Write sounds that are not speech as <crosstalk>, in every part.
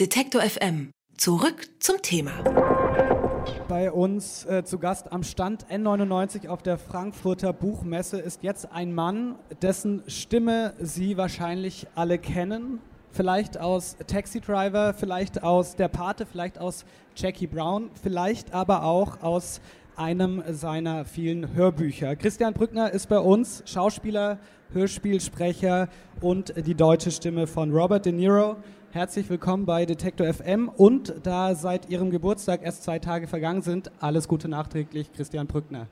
Detektor FM. Zurück zum Thema. Bei uns äh, zu Gast am Stand N99 auf der Frankfurter Buchmesse ist jetzt ein Mann, dessen Stimme Sie wahrscheinlich alle kennen. Vielleicht aus Taxi Driver, vielleicht aus Der Pate, vielleicht aus Jackie Brown, vielleicht aber auch aus einem seiner vielen Hörbücher. Christian Brückner ist bei uns Schauspieler, Hörspielsprecher und die deutsche Stimme von Robert De Niro. Herzlich willkommen bei Detektor FM und da seit Ihrem Geburtstag erst zwei Tage vergangen sind, alles Gute nachträglich, Christian Brückner.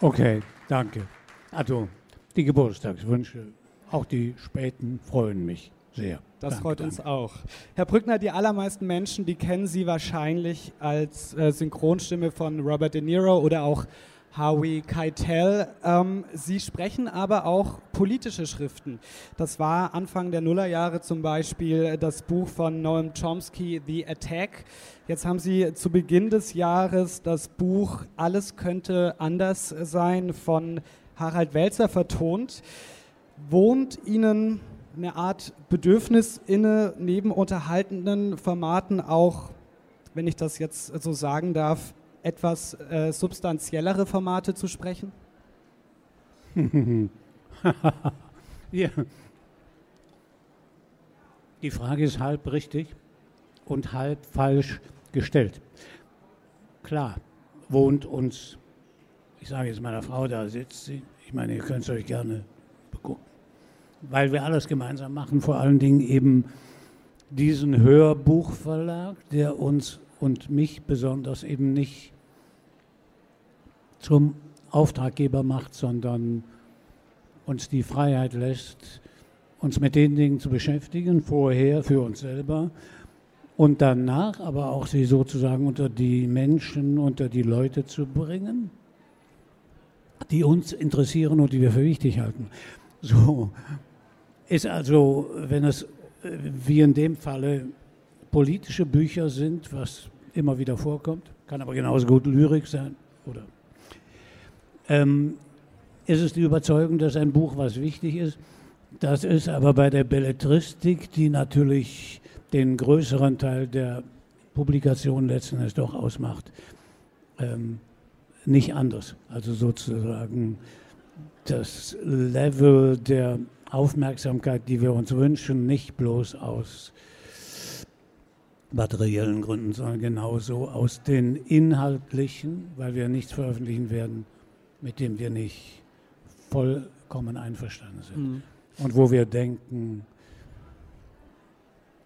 Okay, danke. Also, die Geburtstagswünsche, auch die späten, freuen mich sehr. Das danke, freut uns danke. auch. Herr Brückner, die allermeisten Menschen, die kennen Sie wahrscheinlich als äh, Synchronstimme von Robert De Niro oder auch Harvey Keitel. Ähm, Sie sprechen aber auch politische Schriften. Das war Anfang der Nullerjahre zum Beispiel das Buch von Noam Chomsky, The Attack. Jetzt haben Sie zu Beginn des Jahres das Buch Alles könnte anders sein von Harald Welzer vertont. Wohnt Ihnen eine Art Bedürfnis inne, neben unterhaltenden Formaten auch, wenn ich das jetzt so sagen darf, etwas äh, substanziellere Formate zu sprechen? <laughs> ja. Die Frage ist halb richtig und halb falsch gestellt. Klar, wohnt uns, ich sage jetzt meiner Frau, da sitzt sie, ich meine, ihr könnt es euch gerne begucken, weil wir alles gemeinsam machen, vor allen Dingen eben diesen Hörbuchverlag, der uns und mich besonders eben nicht zum Auftraggeber macht, sondern uns die Freiheit lässt, uns mit den Dingen zu beschäftigen, vorher für uns selber und danach aber auch sie sozusagen unter die Menschen, unter die Leute zu bringen, die uns interessieren und die wir für wichtig halten. So ist also, wenn es wie in dem Falle politische Bücher sind, was immer wieder vorkommt, kann aber genauso gut Lyrik sein oder ähm, ist es die Überzeugung, dass ein Buch was wichtig ist. Das ist aber bei der Belletristik, die natürlich den größeren Teil der Publikation letzten Endes doch ausmacht, ähm, nicht anders. Also sozusagen das Level der Aufmerksamkeit, die wir uns wünschen, nicht bloß aus materiellen Gründen, sondern genauso aus den inhaltlichen, weil wir nichts veröffentlichen werden, mit dem wir nicht vollkommen einverstanden sind. Mhm. Und wo wir denken,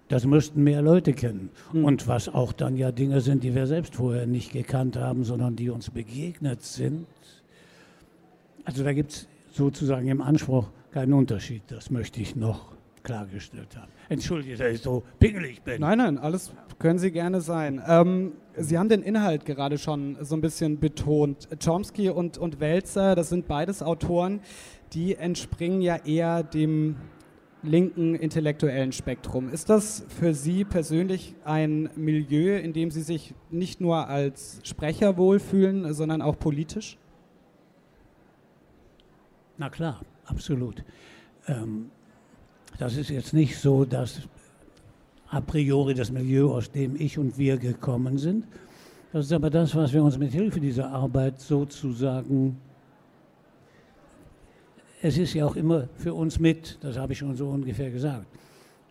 das müssten mehr Leute kennen. Mhm. Und was auch dann ja Dinge sind, die wir selbst vorher nicht gekannt haben, sondern die uns begegnet sind. Also da gibt es sozusagen im Anspruch keinen Unterschied. Das möchte ich noch klargestellt haben. Entschuldige, dass ich so pingelig bin. Nein, nein, alles können Sie gerne sein. Ähm, Sie haben den Inhalt gerade schon so ein bisschen betont. Chomsky und, und Welzer, das sind beides Autoren, die entspringen ja eher dem linken intellektuellen Spektrum. Ist das für Sie persönlich ein Milieu, in dem Sie sich nicht nur als Sprecher wohlfühlen, sondern auch politisch? Na klar, absolut. Ähm, das ist jetzt nicht so, dass a priori das Milieu, aus dem ich und wir gekommen sind. Das ist aber das, was wir uns mit Hilfe dieser Arbeit sozusagen, es ist ja auch immer für uns mit, das habe ich schon so ungefähr gesagt.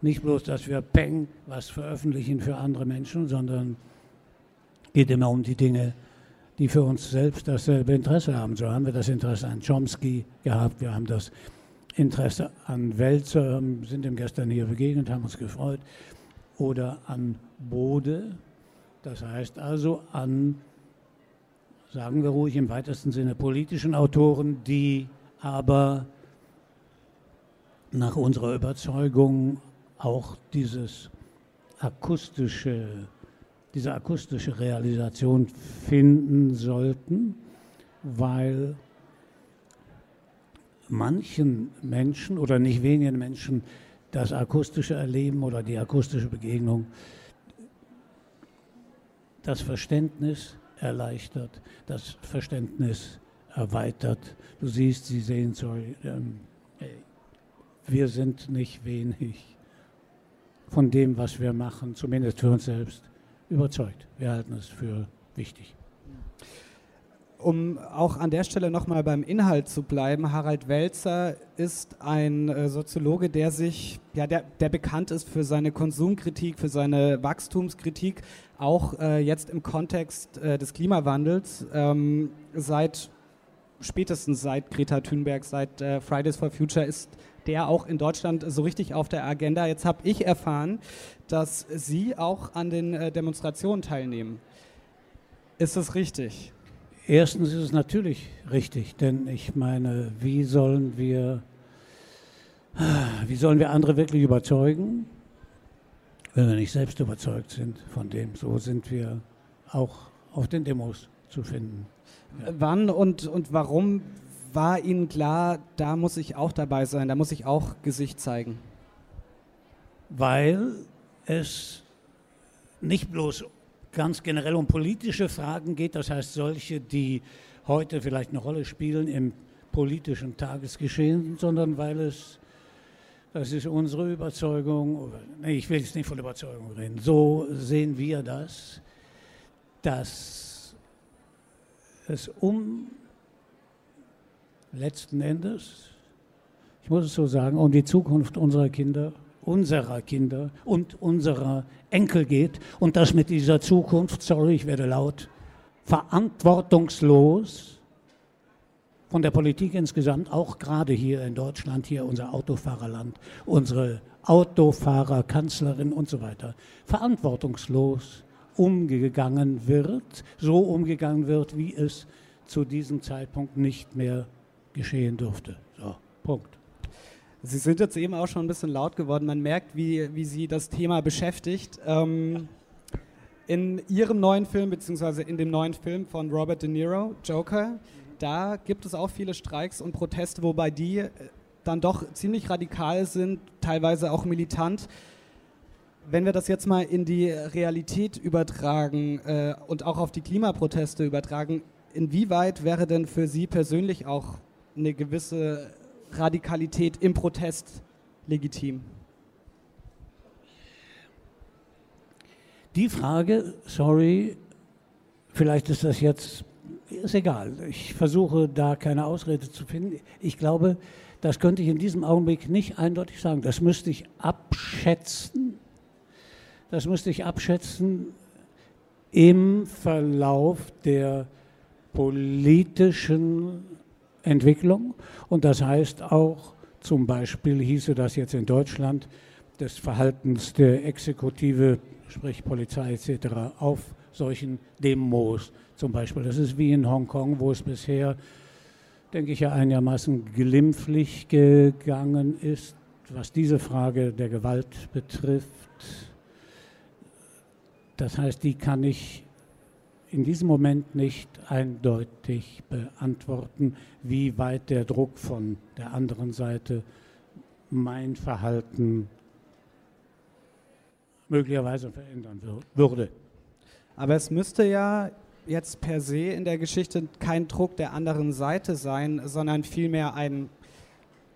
Nicht bloß, dass wir Peng was veröffentlichen für andere Menschen, sondern geht immer um die Dinge, die für uns selbst dasselbe Interesse haben. So haben wir das Interesse an Chomsky gehabt, wir haben das Interesse an Welzer, sind ihm gestern hier begegnet, haben uns gefreut, oder an Bode, das heißt also an, sagen wir ruhig im weitesten Sinne, politischen Autoren, die aber nach unserer Überzeugung auch dieses akustische, diese akustische Realisation finden sollten, weil manchen Menschen oder nicht wenigen Menschen das akustische Erleben oder die akustische Begegnung das Verständnis erleichtert, das Verständnis erweitert. Du siehst, sie sehen, sorry, ähm, wir sind nicht wenig. von dem, was wir machen, zumindest für uns selbst, überzeugt. Wir halten es für wichtig. Um auch an der Stelle nochmal beim Inhalt zu bleiben, Harald Welzer ist ein äh, Soziologe, der sich, ja, der, der bekannt ist für seine Konsumkritik, für seine Wachstumskritik, auch äh, jetzt im Kontext äh, des Klimawandels. Ähm, seit spätestens seit Greta Thunberg, seit äh, Fridays for Future ist der auch in Deutschland so richtig auf der Agenda. Jetzt habe ich erfahren, dass Sie auch an den äh, Demonstrationen teilnehmen. Ist das richtig? Erstens ist es natürlich richtig, denn ich meine, wie sollen wir, wie sollen wir andere wirklich überzeugen, wenn wir nicht selbst überzeugt sind von dem? So sind wir auch auf den Demos zu finden. Ja. Wann und, und warum war Ihnen klar, da muss ich auch dabei sein, da muss ich auch Gesicht zeigen? Weil es nicht bloß ganz generell um politische Fragen geht, das heißt solche, die heute vielleicht eine Rolle spielen im politischen Tagesgeschehen, sondern weil es, das ist unsere Überzeugung, nee, ich will jetzt nicht von Überzeugung reden, so sehen wir das, dass es um letzten Endes, ich muss es so sagen, um die Zukunft unserer Kinder unserer Kinder und unserer Enkel geht und das mit dieser Zukunft, sorry, ich werde laut, verantwortungslos von der Politik insgesamt, auch gerade hier in Deutschland, hier unser Autofahrerland, unsere Autofahrer, Kanzlerin und so weiter, verantwortungslos umgegangen wird, so umgegangen wird, wie es zu diesem Zeitpunkt nicht mehr geschehen durfte. So, Punkt. Sie sind jetzt eben auch schon ein bisschen laut geworden. Man merkt, wie, wie Sie das Thema beschäftigt. Ähm, in Ihrem neuen Film, beziehungsweise in dem neuen Film von Robert De Niro, Joker, da gibt es auch viele Streiks und Proteste, wobei die äh, dann doch ziemlich radikal sind, teilweise auch militant. Wenn wir das jetzt mal in die Realität übertragen äh, und auch auf die Klimaproteste übertragen, inwieweit wäre denn für Sie persönlich auch eine gewisse Radikalität im Protest legitim? Die Frage, sorry, vielleicht ist das jetzt, ist egal. Ich versuche da keine Ausrede zu finden. Ich glaube, das könnte ich in diesem Augenblick nicht eindeutig sagen. Das müsste ich abschätzen. Das müsste ich abschätzen im Verlauf der politischen Entwicklung. Und das heißt auch, zum Beispiel hieße das jetzt in Deutschland, des Verhaltens der Exekutive, sprich Polizei etc., auf solchen Demos zum Beispiel. Das ist wie in Hongkong, wo es bisher, denke ich, ja einigermaßen glimpflich gegangen ist, was diese Frage der Gewalt betrifft. Das heißt, die kann ich in diesem Moment nicht eindeutig beantworten, wie weit der Druck von der anderen Seite mein Verhalten möglicherweise verändern würde. Aber es müsste ja jetzt per se in der Geschichte kein Druck der anderen Seite sein, sondern vielmehr ein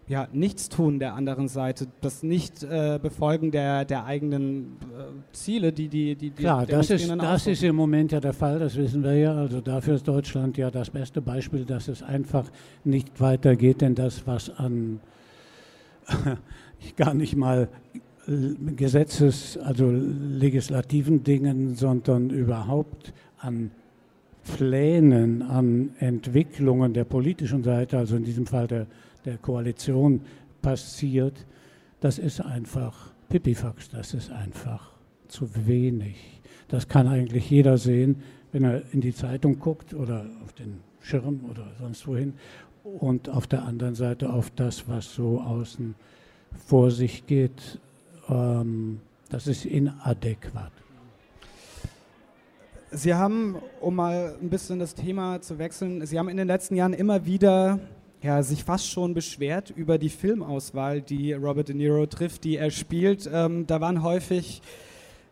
ja, Nichtstun der anderen Seite, das Nicht-Befolgen äh, der, der eigenen äh, Ziele, die die, die, die Klar, das, ist, das ist im Moment ja der Fall, das wissen wir ja. Also dafür ist Deutschland ja das beste Beispiel, dass es einfach nicht weitergeht, denn das, was an <laughs> gar nicht mal Gesetzes-, also legislativen Dingen, sondern überhaupt an Plänen, an Entwicklungen der politischen Seite, also in diesem Fall der der Koalition passiert, das ist einfach Pipifax, das ist einfach zu wenig. Das kann eigentlich jeder sehen, wenn er in die Zeitung guckt oder auf den Schirm oder sonst wohin und auf der anderen Seite auf das, was so außen vor sich geht. Ähm, das ist inadäquat. Sie haben, um mal ein bisschen das Thema zu wechseln, Sie haben in den letzten Jahren immer wieder ja, sich fast schon beschwert über die Filmauswahl, die Robert De Niro trifft, die er spielt. Ähm, da waren häufig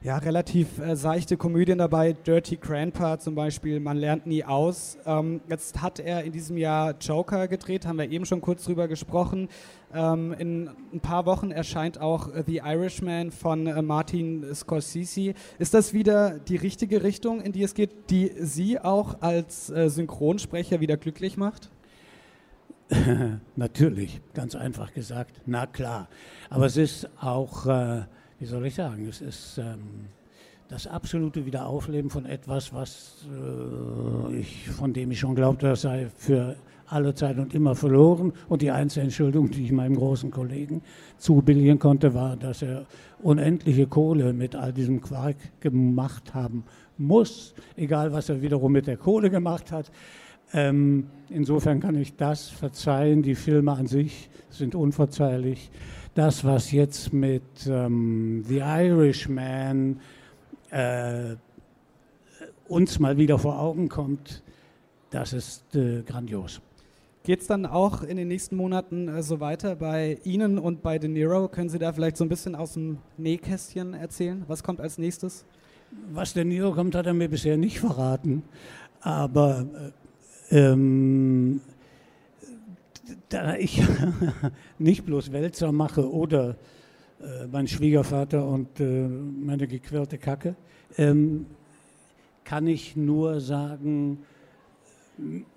ja, relativ äh, seichte Komödien dabei, Dirty Grandpa zum Beispiel, Man lernt nie aus. Ähm, jetzt hat er in diesem Jahr Joker gedreht, haben wir eben schon kurz drüber gesprochen. Ähm, in ein paar Wochen erscheint auch The Irishman von äh, Martin Scorsese. Ist das wieder die richtige Richtung, in die es geht, die Sie auch als äh, Synchronsprecher wieder glücklich macht? <laughs> Natürlich, ganz einfach gesagt, na klar. Aber es ist auch... Äh wie soll ich sagen, es ist ähm, das absolute Wiederaufleben von etwas, was äh, ich, von dem ich schon glaubte, das sei für alle Zeit und immer verloren. Und die einzige Entschuldigung, die ich meinem großen Kollegen zubilligen konnte, war, dass er unendliche Kohle mit all diesem Quark gemacht haben muss, egal was er wiederum mit der Kohle gemacht hat. Ähm, insofern kann ich das verzeihen. Die Filme an sich sind unverzeihlich das, was jetzt mit ähm, The Irishman äh, uns mal wieder vor Augen kommt, das ist äh, grandios. Geht es dann auch in den nächsten Monaten äh, so weiter bei Ihnen und bei De Niro? Können Sie da vielleicht so ein bisschen aus dem Nähkästchen erzählen? Was kommt als nächstes? Was De Niro kommt, hat er mir bisher nicht verraten. Aber äh, ähm, da ich <laughs> nicht bloß Wälzer mache oder äh, mein Schwiegervater und äh, meine gequirlte Kacke, ähm, kann ich nur sagen,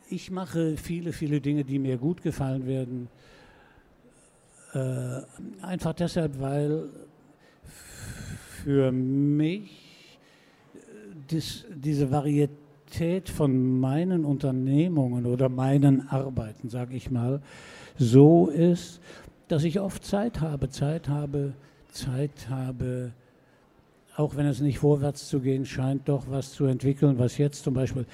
ich mache viele, viele Dinge, die mir gut gefallen werden. Äh, einfach deshalb, weil für mich äh, das, diese Varietät Qualität von meinen Unternehmungen oder meinen Arbeiten, sage ich mal, so ist, dass ich oft Zeit habe, Zeit habe, Zeit habe, auch wenn es nicht vorwärts zu gehen scheint, doch was zu entwickeln, was jetzt zum Beispiel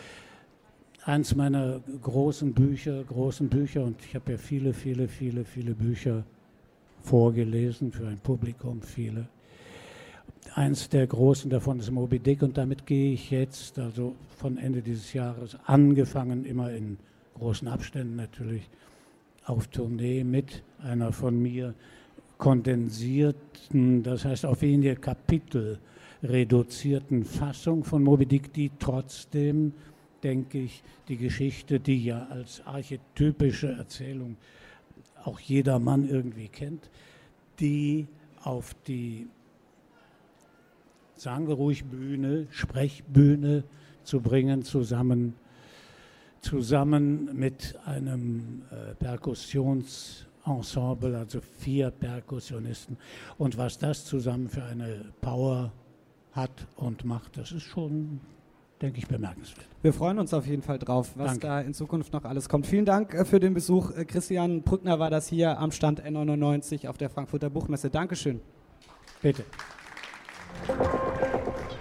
eins meiner großen Bücher, großen Bücher, und ich habe ja viele, viele, viele, viele Bücher vorgelesen für ein Publikum, viele Eins der großen davon ist Moby Dick und damit gehe ich jetzt, also von Ende dieses Jahres angefangen, immer in großen Abständen natürlich, auf Tournee mit einer von mir kondensierten, das heißt auf wenige Kapitel reduzierten Fassung von Moby Dick, die trotzdem, denke ich, die Geschichte, die ja als archetypische Erzählung auch jeder Mann irgendwie kennt, die auf die sagen wir ruhig Bühne, Sprechbühne zu bringen, zusammen, zusammen mit einem äh, Perkussionsensemble, also vier Perkussionisten. Und was das zusammen für eine Power hat und macht, das ist schon denke ich, bemerkenswert. Wir freuen uns auf jeden Fall drauf, was Danke. da in Zukunft noch alles kommt. Vielen Dank äh, für den Besuch. Äh, Christian Brückner war das hier am Stand N99 auf der Frankfurter Buchmesse. Dankeschön. Bitte.